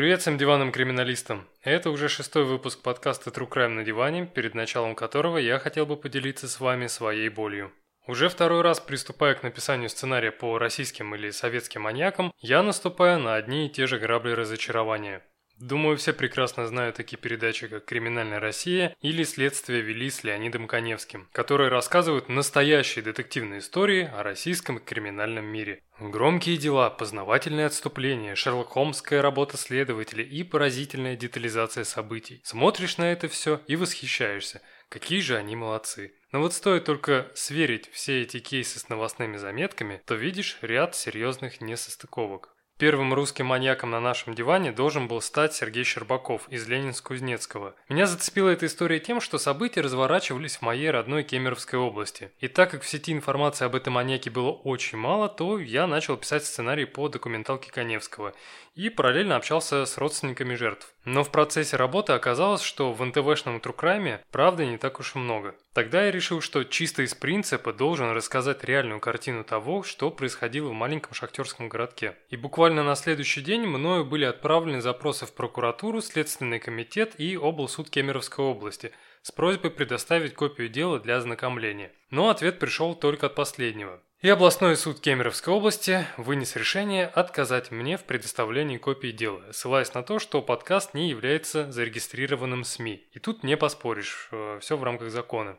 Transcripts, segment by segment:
Привет всем диванным криминалистам. Это уже шестой выпуск подкаста True Crime на диване, перед началом которого я хотел бы поделиться с вами своей болью. Уже второй раз приступая к написанию сценария по российским или советским маньякам, я наступаю на одни и те же грабли разочарования. Думаю, все прекрасно знают такие передачи, как «Криминальная Россия» или «Следствие вели с Леонидом Коневским», которые рассказывают настоящие детективные истории о российском криминальном мире. Громкие дела, познавательные отступления, Шерлок Холмская работа следователя и поразительная детализация событий. Смотришь на это все и восхищаешься. Какие же они молодцы. Но вот стоит только сверить все эти кейсы с новостными заметками, то видишь ряд серьезных несостыковок. Первым русским маньяком на нашем диване должен был стать Сергей Щербаков из Ленинск-Кузнецкого. Меня зацепила эта история тем, что события разворачивались в моей родной Кемеровской области. И так как в сети информации об этом маньяке было очень мало, то я начал писать сценарий по документалке Коневского и параллельно общался с родственниками жертв. Но в процессе работы оказалось, что в НТВшном трукрайме правды не так уж и много. Тогда я решил, что чисто из принципа должен рассказать реальную картину того, что происходило в маленьком шахтерском городке. И буквально на следующий день мною были отправлены запросы в прокуратуру, Следственный комитет и облсуд Кемеровской области – с просьбой предоставить копию дела для ознакомления. Но ответ пришел только от последнего. И областной суд Кемеровской области вынес решение отказать мне в предоставлении копии дела, ссылаясь на то, что подкаст не является зарегистрированным СМИ. И тут не поспоришь, э, все в рамках закона.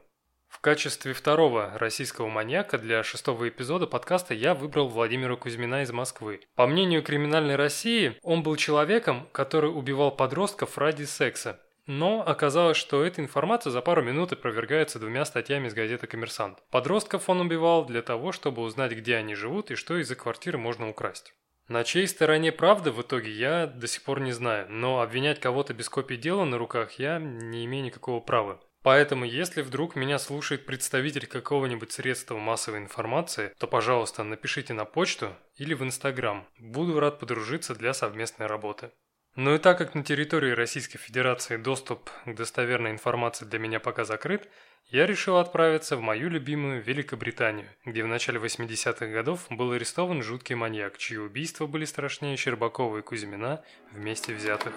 В качестве второго российского маньяка для шестого эпизода подкаста я выбрал Владимира Кузьмина из Москвы. По мнению криминальной России, он был человеком, который убивал подростков ради секса. Но оказалось, что эта информация за пару минут опровергается двумя статьями из газеты «Коммерсант». Подростков он убивал для того, чтобы узнать, где они живут и что из-за квартиры можно украсть. На чьей стороне правда в итоге я до сих пор не знаю, но обвинять кого-то без копии дела на руках я не имею никакого права. Поэтому, если вдруг меня слушает представитель какого-нибудь средства массовой информации, то, пожалуйста, напишите на почту или в Инстаграм. Буду рад подружиться для совместной работы. Ну и так как на территории Российской Федерации доступ к достоверной информации для меня пока закрыт, я решил отправиться в мою любимую Великобританию, где в начале 80-х годов был арестован жуткий маньяк, чьи убийства были страшнее Щербакова и Кузьмина вместе взятых.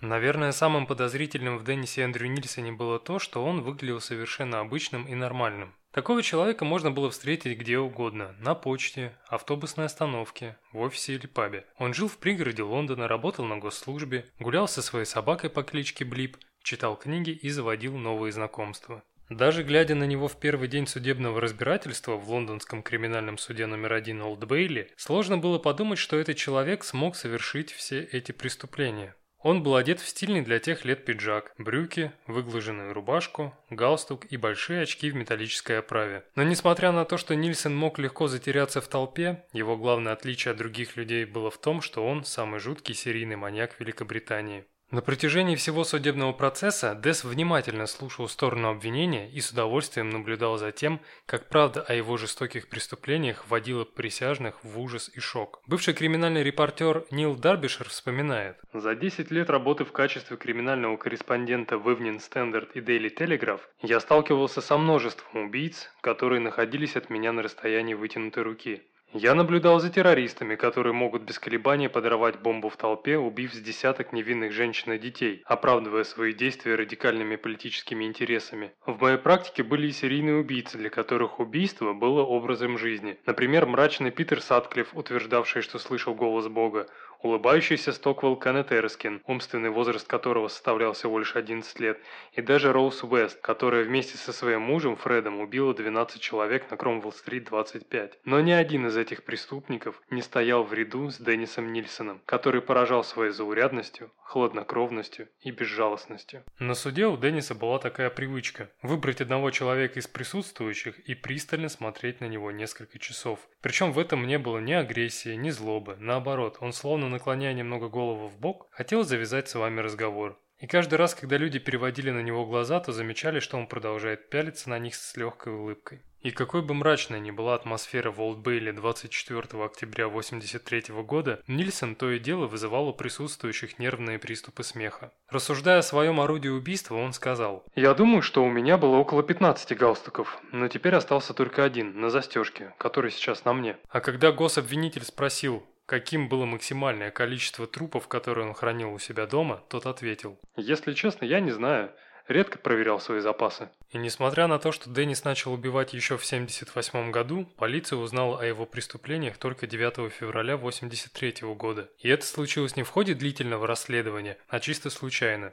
Наверное, самым подозрительным в Деннисе Эндрю Нильсоне было то, что он выглядел совершенно обычным и нормальным. Такого человека можно было встретить где угодно – на почте, автобусной остановке, в офисе или пабе. Он жил в пригороде Лондона, работал на госслужбе, гулял со своей собакой по кличке Блип, читал книги и заводил новые знакомства. Даже глядя на него в первый день судебного разбирательства в лондонском криминальном суде номер один Олд Бейли, сложно было подумать, что этот человек смог совершить все эти преступления. Он был одет в стильный для тех лет пиджак, брюки, выглаженную рубашку, галстук и большие очки в металлической оправе. Но несмотря на то, что Нильсон мог легко затеряться в толпе, его главное отличие от других людей было в том, что он самый жуткий серийный маньяк Великобритании. На протяжении всего судебного процесса Дес внимательно слушал сторону обвинения и с удовольствием наблюдал за тем, как правда о его жестоких преступлениях вводила присяжных в ужас и шок. Бывший криминальный репортер Нил Дарбишер вспоминает. «За 10 лет работы в качестве криминального корреспондента в Evening Standard и Daily Telegraph я сталкивался со множеством убийц, которые находились от меня на расстоянии вытянутой руки. Я наблюдал за террористами, которые могут без колебаний подорвать бомбу в толпе, убив с десяток невинных женщин и детей, оправдывая свои действия радикальными политическими интересами. В моей практике были и серийные убийцы, для которых убийство было образом жизни. Например, мрачный Питер Сатклифф, утверждавший, что слышал голос Бога, улыбающийся Стоквелл Кеннет Эрскин, умственный возраст которого составлял всего лишь 11 лет, и даже Роуз Уэст, которая вместе со своим мужем Фредом убила 12 человек на Кромвелл-стрит 25. Но ни один из этих преступников не стоял в ряду с Деннисом Нильсоном, который поражал своей заурядностью, хладнокровностью и безжалостностью. На суде у Денниса была такая привычка – выбрать одного человека из присутствующих и пристально смотреть на него несколько часов. Причем в этом не было ни агрессии, ни злобы, наоборот, он словно наклоняя немного голову в бок, хотел завязать с вами разговор. И каждый раз, когда люди переводили на него глаза, то замечали, что он продолжает пялиться на них с легкой улыбкой. И какой бы мрачной ни была атмосфера в Олдбейле 24 октября 1983 года, Нильсон то и дело вызывал у присутствующих нервные приступы смеха. Рассуждая о своем орудии убийства, он сказал, «Я думаю, что у меня было около 15 галстуков, но теперь остался только один, на застежке, который сейчас на мне». А когда гособвинитель спросил, каким было максимальное количество трупов, которые он хранил у себя дома, тот ответил, «Если честно, я не знаю редко проверял свои запасы. И несмотря на то, что Деннис начал убивать еще в 1978 году, полиция узнала о его преступлениях только 9 февраля 1983 года. И это случилось не в ходе длительного расследования, а чисто случайно.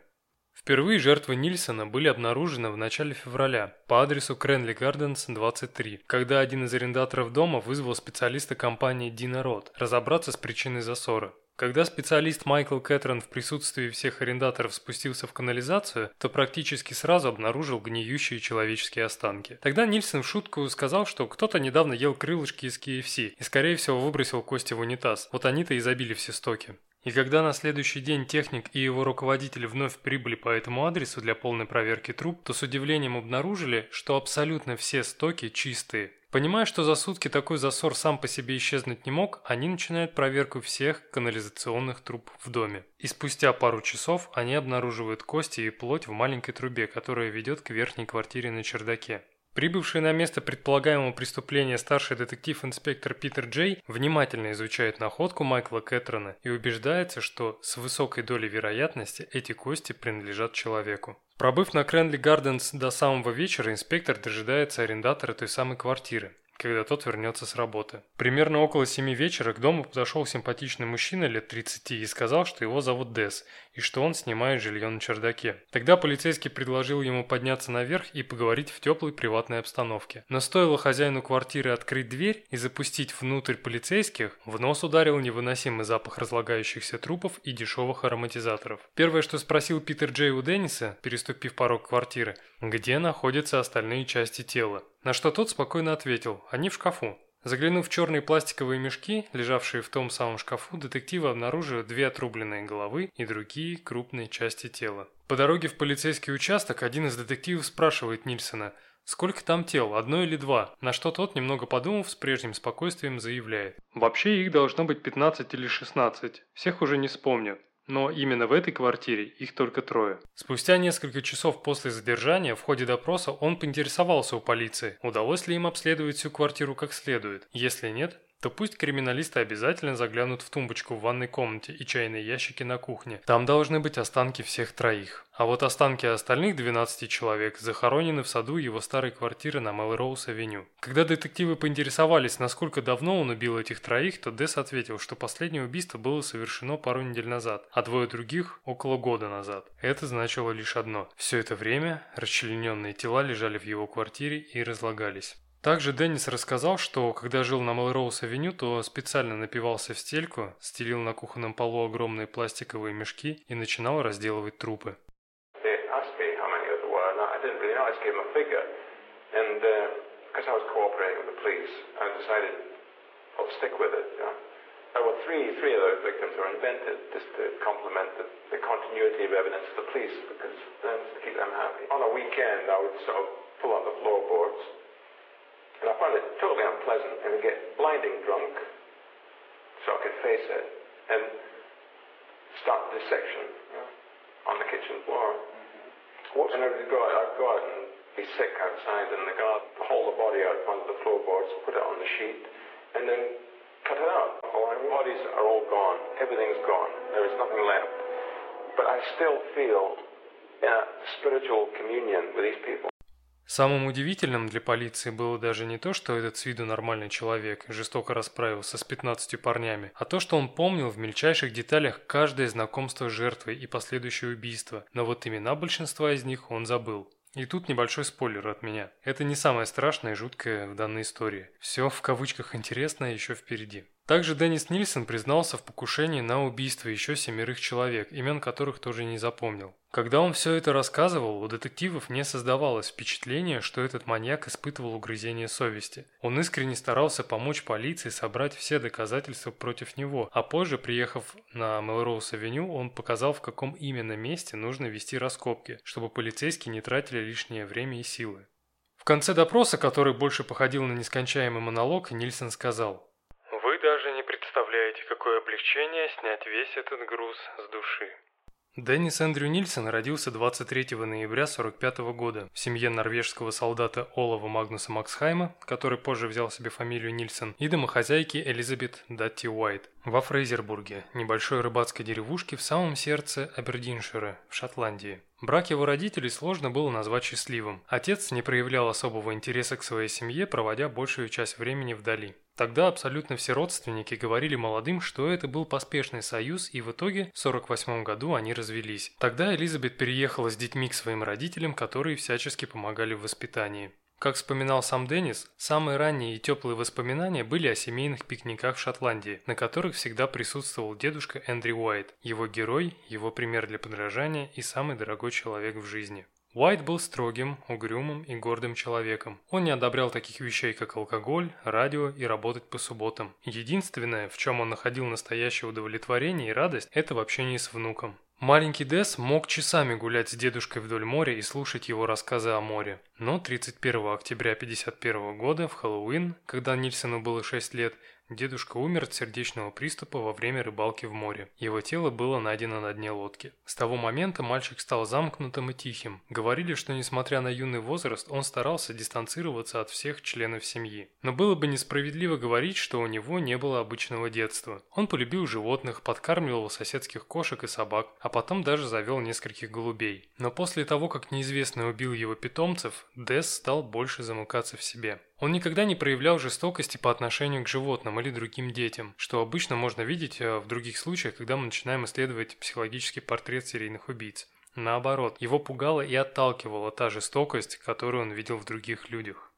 Впервые жертвы Нильсона были обнаружены в начале февраля по адресу Кренли Гарденс 23, когда один из арендаторов дома вызвал специалиста компании Дина Рот разобраться с причиной засора. Когда специалист Майкл Кэтрон в присутствии всех арендаторов спустился в канализацию, то практически сразу обнаружил гниющие человеческие останки. Тогда Нильсон в шутку сказал, что кто-то недавно ел крылышки из KFC и, скорее всего, выбросил кости в унитаз. Вот они-то и забили все стоки. И когда на следующий день техник и его руководитель вновь прибыли по этому адресу для полной проверки труб, то с удивлением обнаружили, что абсолютно все стоки чистые. Понимая, что за сутки такой засор сам по себе исчезнуть не мог, они начинают проверку всех канализационных труб в доме. И спустя пару часов они обнаруживают кости и плоть в маленькой трубе, которая ведет к верхней квартире на чердаке. Прибывший на место предполагаемого преступления старший детектив-инспектор Питер Джей внимательно изучает находку Майкла Кэтрона и убеждается, что с высокой долей вероятности эти кости принадлежат человеку. Пробыв на Кренли Гарденс до самого вечера, инспектор дожидается арендатора той самой квартиры когда тот вернется с работы. Примерно около семи вечера к дому подошел симпатичный мужчина лет 30 и сказал, что его зовут Дес, и что он снимает жилье на чердаке. Тогда полицейский предложил ему подняться наверх и поговорить в теплой приватной обстановке. Но стоило хозяину квартиры открыть дверь и запустить внутрь полицейских, в нос ударил невыносимый запах разлагающихся трупов и дешевых ароматизаторов. Первое, что спросил Питер Джей у Денниса, переступив порог квартиры, где находятся остальные части тела. На что тот спокойно ответил, они в шкафу. Заглянув в черные пластиковые мешки, лежавшие в том самом шкафу, детективы обнаруживают две отрубленные головы и другие крупные части тела. По дороге в полицейский участок один из детективов спрашивает Нильсона, сколько там тел, одно или два, на что тот, немного подумав, с прежним спокойствием заявляет. Вообще их должно быть 15 или 16, всех уже не вспомню. Но именно в этой квартире их только трое. Спустя несколько часов после задержания в ходе допроса он поинтересовался у полиции, удалось ли им обследовать всю квартиру как следует. Если нет, то пусть криминалисты обязательно заглянут в тумбочку в ванной комнате и чайные ящики на кухне. Там должны быть останки всех троих. А вот останки остальных 12 человек захоронены в саду его старой квартиры на Мелроуз-авеню. Когда детективы поинтересовались, насколько давно он убил этих троих, то Десс ответил, что последнее убийство было совершено пару недель назад, а двое других – около года назад. Это значило лишь одно. Все это время расчлененные тела лежали в его квартире и разлагались. Также Деннис рассказал, что когда жил на Мелроуз-авеню, то специально напивался в стельку, стелил на кухонном полу огромные пластиковые мешки и начинал разделывать трупы. On pull out the floorboards unpleasant and get blinding drunk so I could face it and start the dissection know, on the kitchen floor. Mm-hmm. And I'd go, out, I'd go out and be sick outside in the garden, haul the body out onto the floorboards, put it on the sheet, and then cut it out. All Our bodies are all gone. Everything's gone. There is nothing left. But I still feel in a spiritual communion with these people. Самым удивительным для полиции было даже не то, что этот с виду нормальный человек жестоко расправился с 15 парнями, а то, что он помнил в мельчайших деталях каждое знакомство с жертвой и последующее убийство, но вот имена большинства из них он забыл. И тут небольшой спойлер от меня. Это не самое страшное и жуткое в данной истории. Все в кавычках интересное еще впереди. Также Деннис Нильсон признался в покушении на убийство еще семерых человек, имен которых тоже не запомнил. Когда он все это рассказывал, у детективов не создавалось впечатления, что этот маньяк испытывал угрызение совести. Он искренне старался помочь полиции собрать все доказательства против него, а позже, приехав на Мелроуз-авеню, он показал, в каком именно месте нужно вести раскопки, чтобы полицейские не тратили лишнее время и силы. В конце допроса, который больше походил на нескончаемый монолог, Нильсон сказал какое облегчение снять весь этот груз с души. Деннис Эндрю Нильсон родился 23 ноября 1945 года в семье норвежского солдата Олова Магнуса Максхайма, который позже взял себе фамилию Нильсон, и домохозяйки Элизабет Датти Уайт во Фрейзербурге, небольшой рыбацкой деревушке в самом сердце Абердиншира, в Шотландии. Брак его родителей сложно было назвать счастливым. Отец не проявлял особого интереса к своей семье, проводя большую часть времени вдали. Тогда абсолютно все родственники говорили молодым, что это был поспешный союз, и в итоге в 48 году они развелись. Тогда Элизабет переехала с детьми к своим родителям, которые всячески помогали в воспитании. Как вспоминал сам Деннис, самые ранние и теплые воспоминания были о семейных пикниках в Шотландии, на которых всегда присутствовал дедушка Эндрю Уайт, его герой, его пример для подражания и самый дорогой человек в жизни. Уайт был строгим, угрюмым и гордым человеком. Он не одобрял таких вещей, как алкоголь, радио и работать по субботам. Единственное, в чем он находил настоящее удовлетворение и радость, это в общении с внуком. Маленький Дес мог часами гулять с дедушкой вдоль моря и слушать его рассказы о море. Но 31 октября 1951 года, в Хэллоуин, когда Нильсону было 6 лет, Дедушка умер от сердечного приступа во время рыбалки в море. Его тело было найдено на дне лодки. С того момента мальчик стал замкнутым и тихим. Говорили, что несмотря на юный возраст, он старался дистанцироваться от всех членов семьи. Но было бы несправедливо говорить, что у него не было обычного детства. Он полюбил животных, подкармливал соседских кошек и собак, а потом даже завел нескольких голубей. Но после того, как неизвестный убил его питомцев, Дес стал больше замыкаться в себе. Он никогда не проявлял жестокости по отношению к животным или другим детям, что обычно можно видеть э, в других случаях, когда мы начинаем исследовать психологический портрет серийных убийц. Наоборот, его пугала и отталкивала та жестокость, которую он видел в других людях.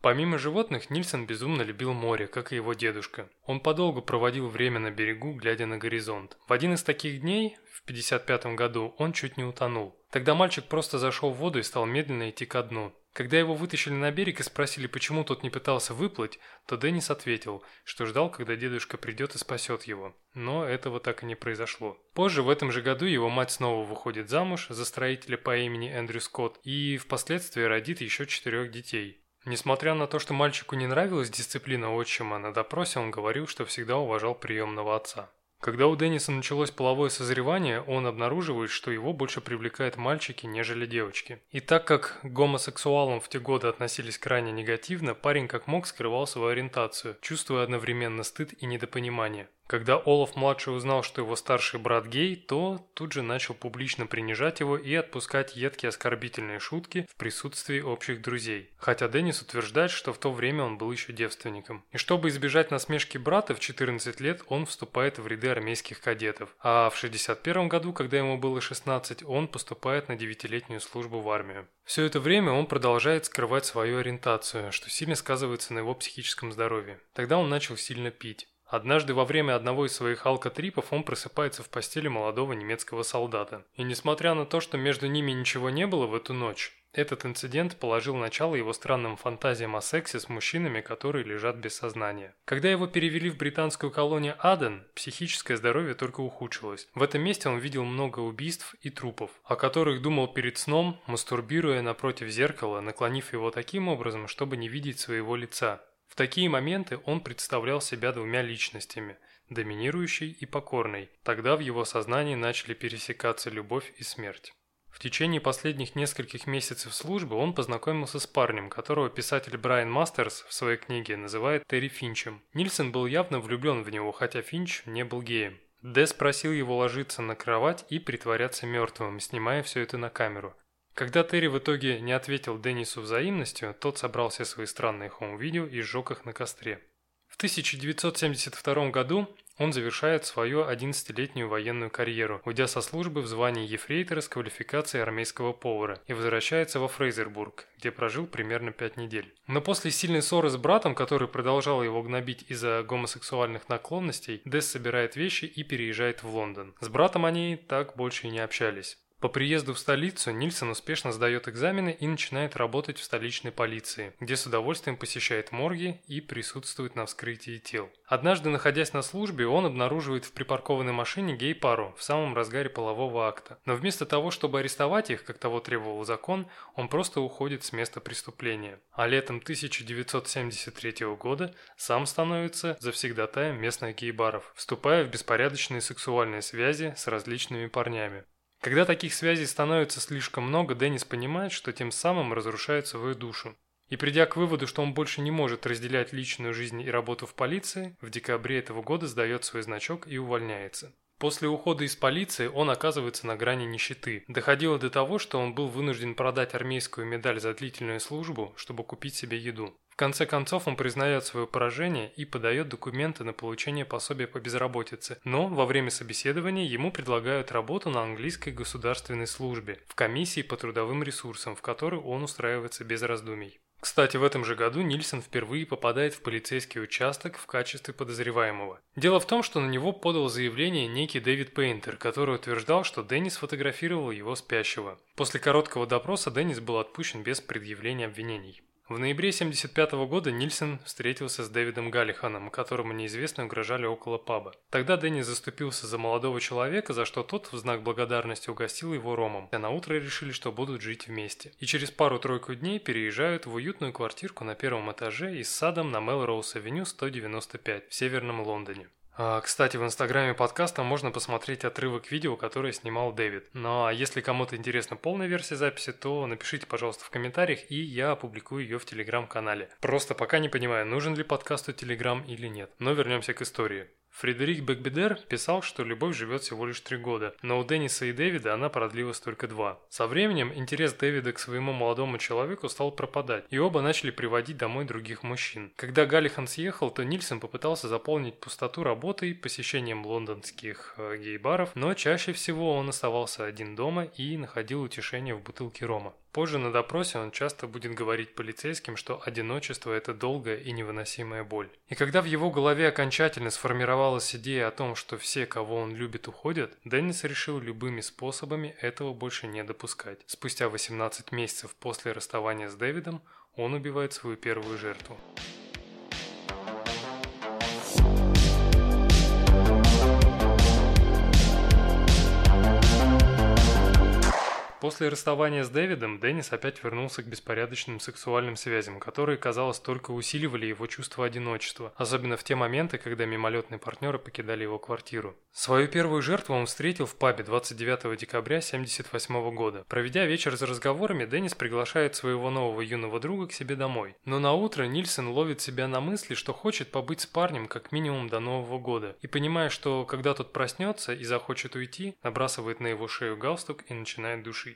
Помимо животных, Нильсон безумно любил море, как и его дедушка. Он подолгу проводил время на берегу, глядя на горизонт. В один из таких дней, в 55 году, он чуть не утонул. Тогда мальчик просто зашел в воду и стал медленно идти ко дну. Когда его вытащили на берег и спросили, почему тот не пытался выплыть, то Деннис ответил, что ждал, когда дедушка придет и спасет его. Но этого так и не произошло. Позже в этом же году его мать снова выходит замуж за строителя по имени Эндрю Скотт и впоследствии родит еще четырех детей. Несмотря на то, что мальчику не нравилась дисциплина отчима, на допросе он говорил, что всегда уважал приемного отца. Когда у Денниса началось половое созревание, он обнаруживает, что его больше привлекают мальчики, нежели девочки. И так как к гомосексуалам в те годы относились крайне негативно, парень как мог скрывал свою ориентацию, чувствуя одновременно стыд и недопонимание. Когда Олаф-младший узнал, что его старший брат гей, то тут же начал публично принижать его и отпускать едкие оскорбительные шутки в присутствии общих друзей. Хотя Деннис утверждает, что в то время он был еще девственником. И чтобы избежать насмешки брата, в 14 лет он вступает в ряды армейских кадетов. А в 61 году, когда ему было 16, он поступает на 9-летнюю службу в армию. Все это время он продолжает скрывать свою ориентацию, что сильно сказывается на его психическом здоровье. Тогда он начал сильно пить. Однажды во время одного из своих алкотрипов он просыпается в постели молодого немецкого солдата. И несмотря на то, что между ними ничего не было в эту ночь, этот инцидент положил начало его странным фантазиям о сексе с мужчинами, которые лежат без сознания. Когда его перевели в британскую колонию Аден, психическое здоровье только ухудшилось. В этом месте он видел много убийств и трупов, о которых думал перед сном, мастурбируя напротив зеркала, наклонив его таким образом, чтобы не видеть своего лица. В такие моменты он представлял себя двумя личностями – доминирующей и покорной. Тогда в его сознании начали пересекаться любовь и смерть. В течение последних нескольких месяцев службы он познакомился с парнем, которого писатель Брайан Мастерс в своей книге называет Терри Финчем. Нильсон был явно влюблен в него, хотя Финч не был геем. Дэс просил его ложиться на кровать и притворяться мертвым, снимая все это на камеру. Когда Терри в итоге не ответил Деннису взаимностью, тот собрал все свои странные home-видео и сжег их на костре. В 1972 году он завершает свою 11-летнюю военную карьеру, уйдя со службы в звании ефрейтора с квалификацией армейского повара и возвращается во Фрейзербург, где прожил примерно 5 недель. Но после сильной ссоры с братом, который продолжал его гнобить из-за гомосексуальных наклонностей, Десс собирает вещи и переезжает в Лондон. С братом они так больше и не общались. По приезду в столицу Нильсон успешно сдает экзамены и начинает работать в столичной полиции, где с удовольствием посещает морги и присутствует на вскрытии тел. Однажды, находясь на службе, он обнаруживает в припаркованной машине гей-пару в самом разгаре полового акта. Но вместо того, чтобы арестовать их, как того требовал закон, он просто уходит с места преступления. А летом 1973 года сам становится завсегдатаем местных гей-баров, вступая в беспорядочные сексуальные связи с различными парнями. Когда таких связей становится слишком много, Деннис понимает, что тем самым разрушает свою душу. И придя к выводу, что он больше не может разделять личную жизнь и работу в полиции, в декабре этого года сдает свой значок и увольняется. После ухода из полиции он оказывается на грани нищеты. Доходило до того, что он был вынужден продать армейскую медаль за длительную службу, чтобы купить себе еду. В конце концов он признает свое поражение и подает документы на получение пособия по безработице, но во время собеседования ему предлагают работу на английской государственной службе в комиссии по трудовым ресурсам, в которой он устраивается без раздумий. Кстати, в этом же году Нильсон впервые попадает в полицейский участок в качестве подозреваемого. Дело в том, что на него подал заявление некий Дэвид Пейнтер, который утверждал, что Деннис фотографировал его спящего. После короткого допроса Деннис был отпущен без предъявления обвинений. В ноябре 1975 года Нильсон встретился с Дэвидом Галлиханом, которому неизвестно угрожали около паба. Тогда Дэнни заступился за молодого человека, за что тот в знак благодарности угостил его ромом. А на утро решили, что будут жить вместе. И через пару-тройку дней переезжают в уютную квартирку на первом этаже и с садом на Мелроуз-авеню 195 в северном Лондоне. А, кстати, в инстаграме подкаста можно посмотреть отрывок видео, которое снимал Дэвид. Ну а если кому-то интересна полная версия записи, то напишите, пожалуйста, в комментариях, и я опубликую ее в телеграм-канале. Просто пока не понимаю, нужен ли подкасту телеграм или нет. Но вернемся к истории. Фредерик Бекбедер писал, что любовь живет всего лишь три года, но у Денниса и Дэвида она продлилась только два. Со временем интерес Дэвида к своему молодому человеку стал пропадать, и оба начали приводить домой других мужчин. Когда Галлихан съехал, то Нильсон попытался заполнить пустоту работой, посещением лондонских э, гей-баров, но чаще всего он оставался один дома и находил утешение в бутылке рома. Позже на допросе он часто будет говорить полицейским, что одиночество – это долгая и невыносимая боль. И когда в его голове окончательно сформировалась идея о том, что все, кого он любит, уходят, Деннис решил любыми способами этого больше не допускать. Спустя 18 месяцев после расставания с Дэвидом он убивает свою первую жертву. После расставания с Дэвидом, Деннис опять вернулся к беспорядочным сексуальным связям, которые, казалось, только усиливали его чувство одиночества, особенно в те моменты, когда мимолетные партнеры покидали его квартиру. Свою первую жертву он встретил в пабе 29 декабря 1978 года. Проведя вечер за разговорами, Деннис приглашает своего нового юного друга к себе домой. Но на утро Нильсон ловит себя на мысли, что хочет побыть с парнем как минимум до Нового года, и понимая, что когда тот проснется и захочет уйти, набрасывает на его шею галстук и начинает душить.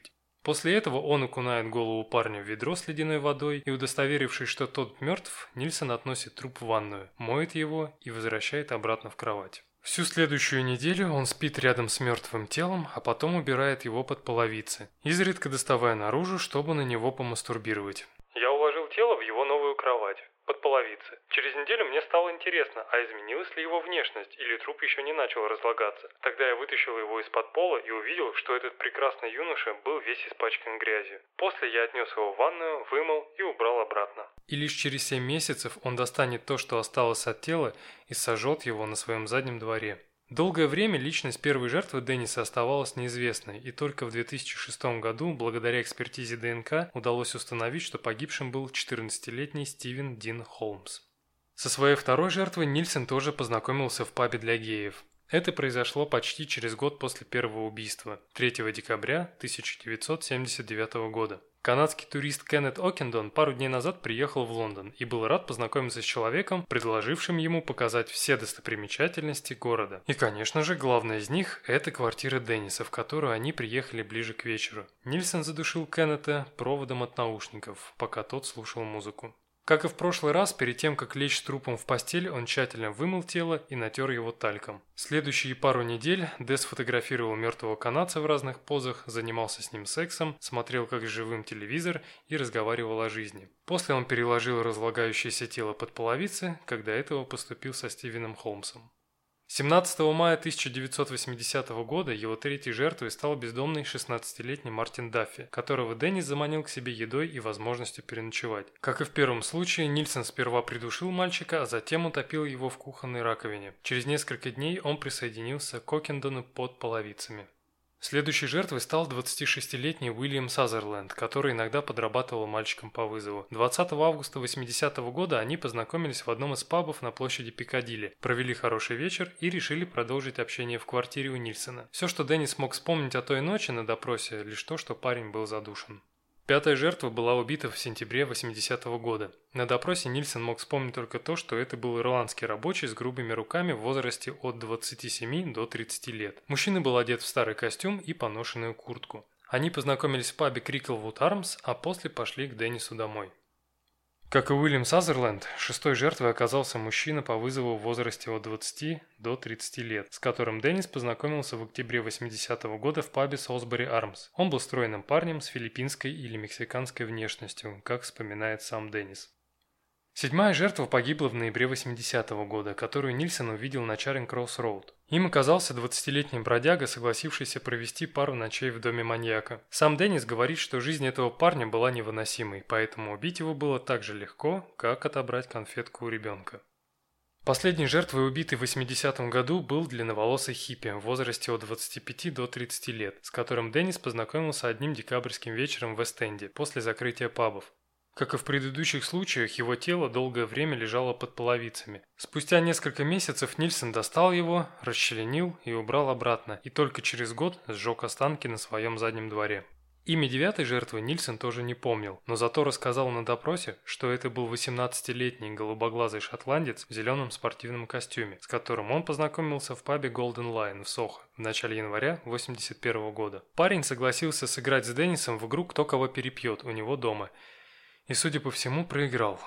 После этого он окунает голову парня в ведро с ледяной водой и, удостоверившись, что тот мертв, Нильсон относит труп в ванную, моет его и возвращает обратно в кровать. Всю следующую неделю он спит рядом с мертвым телом, а потом убирает его под половицы, изредка доставая наружу, чтобы на него помастурбировать. Я уложил тело в его новую кровать под половицы. Через неделю мне стало интересно, а изменилась ли его внешность или труп еще не начал разлагаться. Тогда я вытащил его из-под пола и увидел, что этот прекрасный юноша был весь испачкан грязью. После я отнес его в ванную, вымыл и убрал обратно. И лишь через 7 месяцев он достанет то, что осталось от тела, и сожжет его на своем заднем дворе. Долгое время личность первой жертвы Денниса оставалась неизвестной, и только в 2006 году, благодаря экспертизе ДНК, удалось установить, что погибшим был 14-летний Стивен Дин Холмс. Со своей второй жертвой Нильсон тоже познакомился в пабе для геев. Это произошло почти через год после первого убийства, 3 декабря 1979 года. Канадский турист Кеннет Окендон пару дней назад приехал в Лондон и был рад познакомиться с человеком, предложившим ему показать все достопримечательности города. И, конечно же, главная из них – это квартира Денниса, в которую они приехали ближе к вечеру. Нильсон задушил Кеннета проводом от наушников, пока тот слушал музыку. Как и в прошлый раз, перед тем, как лечь трупом в постель, он тщательно вымыл тело и натер его тальком. Следующие пару недель Дес фотографировал мертвого канадца в разных позах, занимался с ним сексом, смотрел как живым телевизор и разговаривал о жизни. После он переложил разлагающееся тело под половицы, когда этого поступил со Стивеном Холмсом. 17 мая 1980 года его третьей жертвой стал бездомный 16-летний Мартин Даффи, которого Деннис заманил к себе едой и возможностью переночевать. Как и в первом случае, Нильсон сперва придушил мальчика, а затем утопил его в кухонной раковине. Через несколько дней он присоединился к Окендону под половицами. Следующей жертвой стал 26-летний Уильям Сазерленд, который иногда подрабатывал мальчиком по вызову. 20 августа 80 -го года они познакомились в одном из пабов на площади Пикадилли, провели хороший вечер и решили продолжить общение в квартире у Нильсона. Все, что Дэнни смог вспомнить о той ночи на допросе, лишь то, что парень был задушен. Пятая жертва была убита в сентябре 80-го года. На допросе Нильсон мог вспомнить только то, что это был ирландский рабочий с грубыми руками в возрасте от 27 до 30 лет. Мужчина был одет в старый костюм и поношенную куртку. Они познакомились в пабе Криклвуд Армс, а после пошли к Деннису домой. Как и Уильям Сазерленд, шестой жертвой оказался мужчина по вызову в возрасте от 20 до 30 лет, с которым Деннис познакомился в октябре 80-го года в пабе Солсбери Армс. Он был стройным парнем с филиппинской или мексиканской внешностью, как вспоминает сам Деннис. Седьмая жертва погибла в ноябре 80-го года, которую Нильсон увидел на Чаринг Кросс Роуд. Им оказался 20-летний бродяга, согласившийся провести пару ночей в доме маньяка. Сам Деннис говорит, что жизнь этого парня была невыносимой, поэтому убить его было так же легко, как отобрать конфетку у ребенка. Последней жертвой убитой в 80-м году был длинноволосый хиппи в возрасте от 25 до 30 лет, с которым Деннис познакомился одним декабрьским вечером в Эстенде после закрытия пабов. Как и в предыдущих случаях, его тело долгое время лежало под половицами. Спустя несколько месяцев Нильсон достал его, расчленил и убрал обратно, и только через год сжег останки на своем заднем дворе. Имя девятой жертвы Нильсон тоже не помнил, но зато рассказал на допросе, что это был 18-летний голубоглазый шотландец в зеленом спортивном костюме, с которым он познакомился в пабе Golden Lion в Сохо в начале января 81 года. Парень согласился сыграть с Деннисом в игру «Кто кого перепьет» у него дома – и, судя по всему, проиграл.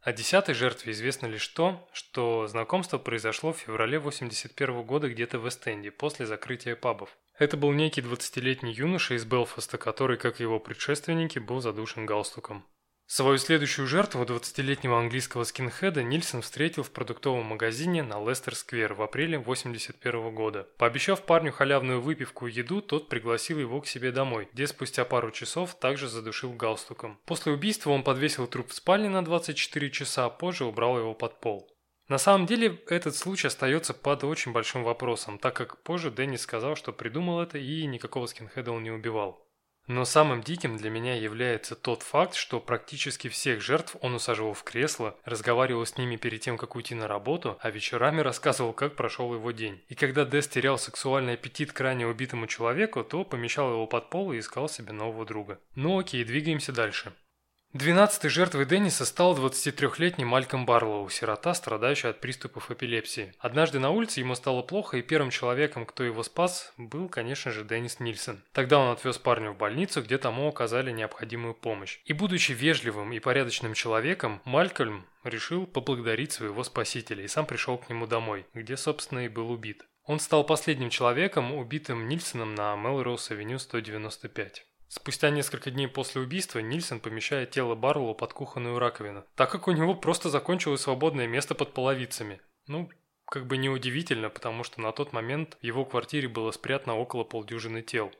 О десятой жертве известно лишь то, что знакомство произошло в феврале 81 года где-то в Эстенде, после закрытия пабов. Это был некий 20-летний юноша из Белфаста, который, как его предшественники, был задушен галстуком. Свою следующую жертву, 20-летнего английского скинхеда, Нильсон встретил в продуктовом магазине на Лестер-сквер в апреле 1981 года. Пообещав парню халявную выпивку и еду, тот пригласил его к себе домой, где спустя пару часов также задушил галстуком. После убийства он подвесил труп в спальне на 24 часа, а позже убрал его под пол. На самом деле, этот случай остается под очень большим вопросом, так как позже Дэнни сказал, что придумал это и никакого скинхеда он не убивал. Но самым диким для меня является тот факт, что практически всех жертв он усаживал в кресло, разговаривал с ними перед тем, как уйти на работу, а вечерами рассказывал, как прошел его день. И когда Дэс терял сексуальный аппетит к ранее убитому человеку, то помещал его под пол и искал себе нового друга. Ну окей, двигаемся дальше. Двенадцатой жертвой Денниса стал 23-летний Мальком Барлоу, сирота, страдающий от приступов эпилепсии. Однажды на улице ему стало плохо, и первым человеком, кто его спас, был, конечно же, Деннис Нильсон. Тогда он отвез парня в больницу, где тому оказали необходимую помощь. И будучи вежливым и порядочным человеком, Малькольм решил поблагодарить своего спасителя и сам пришел к нему домой, где, собственно, и был убит. Он стал последним человеком, убитым Нильсоном на Мелроуз-авеню 195. Спустя несколько дней после убийства Нильсон помещает тело Барлоу под кухонную раковину, так как у него просто закончилось свободное место под половицами. Ну, как бы неудивительно, потому что на тот момент в его квартире было спрятано около полдюжины тел.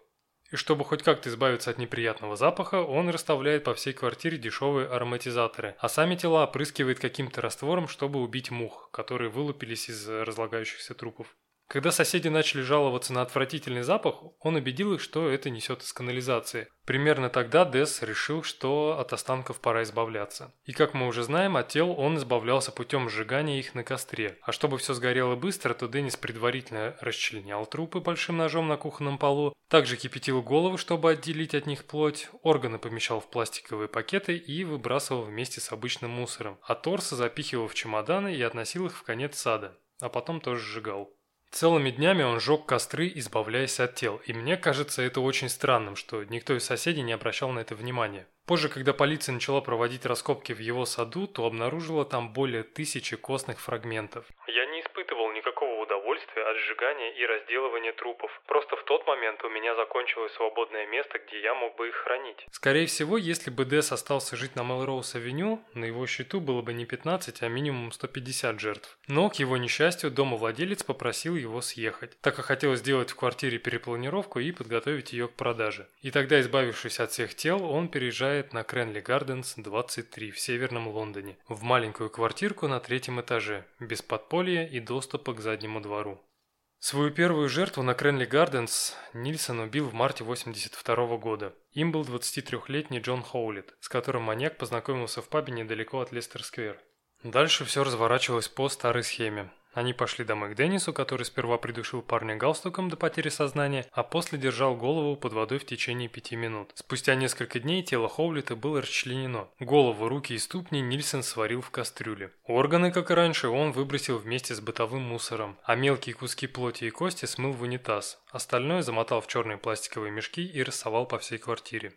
И чтобы хоть как-то избавиться от неприятного запаха, он расставляет по всей квартире дешевые ароматизаторы, а сами тела опрыскивает каким-то раствором, чтобы убить мух, которые вылупились из разлагающихся трупов. Когда соседи начали жаловаться на отвратительный запах, он убедил их, что это несет из канализации. Примерно тогда Десс решил, что от останков пора избавляться. И как мы уже знаем, от тел он избавлялся путем сжигания их на костре. А чтобы все сгорело быстро, то Деннис предварительно расчленял трупы большим ножом на кухонном полу, также кипятил голову, чтобы отделить от них плоть, органы помещал в пластиковые пакеты и выбрасывал вместе с обычным мусором, а торсы запихивал в чемоданы и относил их в конец сада, а потом тоже сжигал. Целыми днями он жег костры, избавляясь от тел, и мне кажется это очень странным, что никто из соседей не обращал на это внимания. Позже, когда полиция начала проводить раскопки в его саду, то обнаружила там более тысячи костных фрагментов. Я не испытывал никакого удовольствия от сжигания и разделывания трупов. Просто в тот момент у меня закончилось свободное место, где я мог бы их хранить. Скорее всего, если бы Дэс остался жить на Мелроуз-авеню, на его счету было бы не 15, а минимум 150 жертв. Но, к его несчастью, домовладелец попросил его съехать, так как хотел сделать в квартире перепланировку и подготовить ее к продаже. И тогда, избавившись от всех тел, он переезжает на Кренли Гарденс 23 в северном Лондоне, в маленькую квартирку на третьем этаже, без подполья и доступа к заднему двору. Свою первую жертву на Кренли Гарденс Нильсон убил в марте 1982 года. Им был 23-летний Джон Хоулит, с которым маньяк познакомился в пабе недалеко от Лестер-сквер. Дальше все разворачивалось по старой схеме. Они пошли домой к Деннису, который сперва придушил парня галстуком до потери сознания, а после держал голову под водой в течение пяти минут. Спустя несколько дней тело Хоулита было расчленено. Голову, руки и ступни Нильсон сварил в кастрюле. Органы, как и раньше, он выбросил вместе с бытовым мусором, а мелкие куски плоти и кости смыл в унитаз. Остальное замотал в черные пластиковые мешки и рассовал по всей квартире.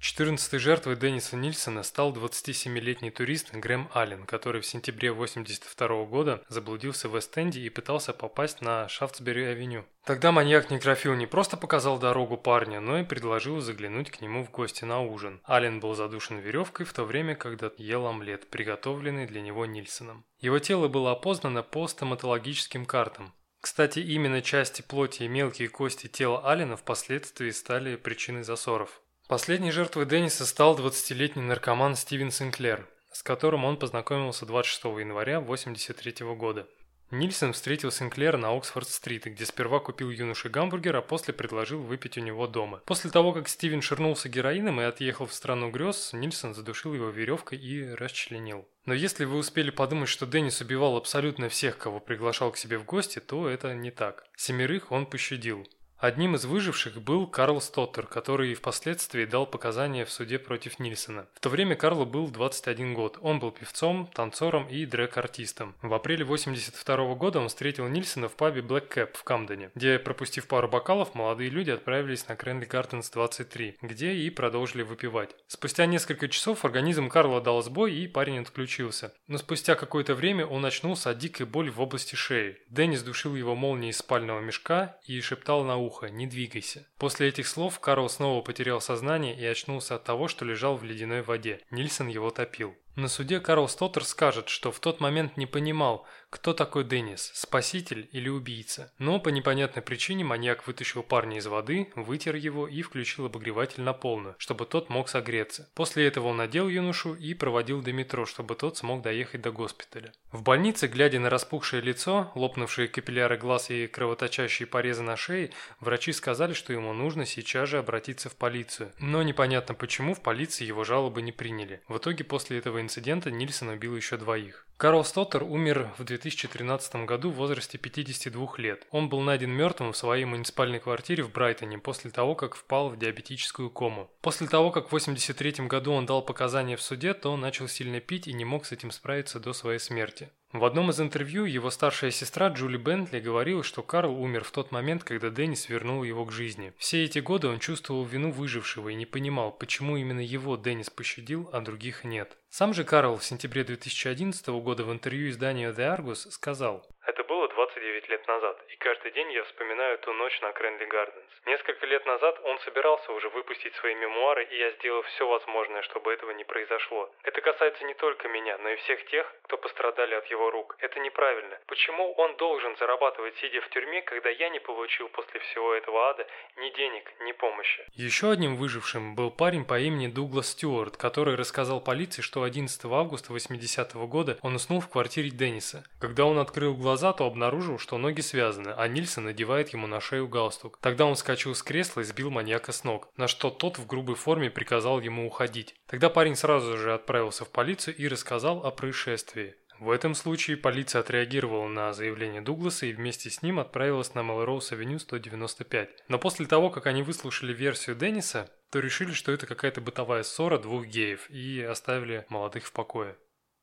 Четырнадцатой жертвой Денниса Нильсона стал 27-летний турист Грэм Аллен, который в сентябре 1982 года заблудился в Эст-Энде и пытался попасть на Шафтсбери-авеню. Тогда маньяк-некрофил не просто показал дорогу парня, но и предложил заглянуть к нему в гости на ужин. Аллен был задушен веревкой в то время, когда ел омлет, приготовленный для него Нильсоном. Его тело было опознано по стоматологическим картам. Кстати, именно части плоти и мелкие кости тела Аллена впоследствии стали причиной засоров. Последней жертвой Денниса стал 20-летний наркоман Стивен Синклер, с которым он познакомился 26 января 1983 года. Нильсон встретил Синклера на Оксфорд-стрит, где сперва купил юноше гамбургер, а после предложил выпить у него дома. После того, как Стивен ширнулся героином и отъехал в страну грез, Нильсон задушил его веревкой и расчленил. Но если вы успели подумать, что Деннис убивал абсолютно всех, кого приглашал к себе в гости, то это не так. Семерых он пощадил. Одним из выживших был Карл Стоттер, который впоследствии дал показания в суде против Нильсона. В то время Карлу был 21 год. Он был певцом, танцором и дрэк-артистом. В апреле 82 года он встретил Нильсона в пабе Black Cap в Камдене, где, пропустив пару бокалов, молодые люди отправились на Кренли Гарденс 23, где и продолжили выпивать. Спустя несколько часов организм Карла дал сбой и парень отключился. Но спустя какое-то время он очнулся от дикой боли в области шеи. Деннис душил его молнией из спального мешка и шептал на ухо ухо, не двигайся. После этих слов Карл снова потерял сознание и очнулся от того, что лежал в ледяной воде. Нильсон его топил. На суде Карл Стоттер скажет, что в тот момент не понимал, кто такой Деннис, спаситель или убийца. Но по непонятной причине маньяк вытащил парня из воды, вытер его и включил обогреватель на полную, чтобы тот мог согреться. После этого он надел юношу и проводил до метро, чтобы тот смог доехать до госпиталя. В больнице, глядя на распухшее лицо, лопнувшие капилляры глаз и кровоточащие порезы на шее, врачи сказали, что ему нужно сейчас же обратиться в полицию. Но непонятно почему в полиции его жалобы не приняли. В итоге после этого инцидента Нильсон убил еще двоих. Карл Стоттер умер в 2013 году в возрасте 52 лет. Он был найден мертвым в своей муниципальной квартире в Брайтоне после того, как впал в диабетическую кому. После того, как в 1983 году он дал показания в суде, то он начал сильно пить и не мог с этим справиться до своей смерти. В одном из интервью его старшая сестра Джули Бентли говорила, что Карл умер в тот момент, когда Деннис вернул его к жизни. Все эти годы он чувствовал вину выжившего и не понимал, почему именно его Деннис пощадил, а других нет. Сам же Карл в сентябре 2011 года в интервью изданию The Argus сказал «Это было 29 лет назад, и каждый день я вспоминаю ту ночь на Кренли Гарденс. Несколько лет назад он собирался уже выпустить свои мемуары, и я сделал все возможное, чтобы этого не произошло. Это касается не только меня, но и всех тех, кто пострадали от его рук. Это неправильно. Почему он должен зарабатывать, сидя в тюрьме, когда я не получил после всего этого ада ни денег, ни помощи? Еще одним выжившим был парень по имени Дуглас Стюарт, который рассказал полиции, что 11 августа 80 -го года он уснул в квартире Денниса. Когда он открыл глаза, то обнаружил, что ноги связаны, а Нильсон надевает ему на шею галстук. Тогда он вскочил с кресла и сбил маньяка с ног, на что тот в грубой форме приказал ему уходить. Тогда парень сразу же отправился в полицию и рассказал о происшествии. В этом случае полиция отреагировала на заявление Дугласа и вместе с ним отправилась на Мелроуз-авеню 195. Но после того, как они выслушали версию Денниса, то решили, что это какая-то бытовая ссора двух геев и оставили молодых в покое.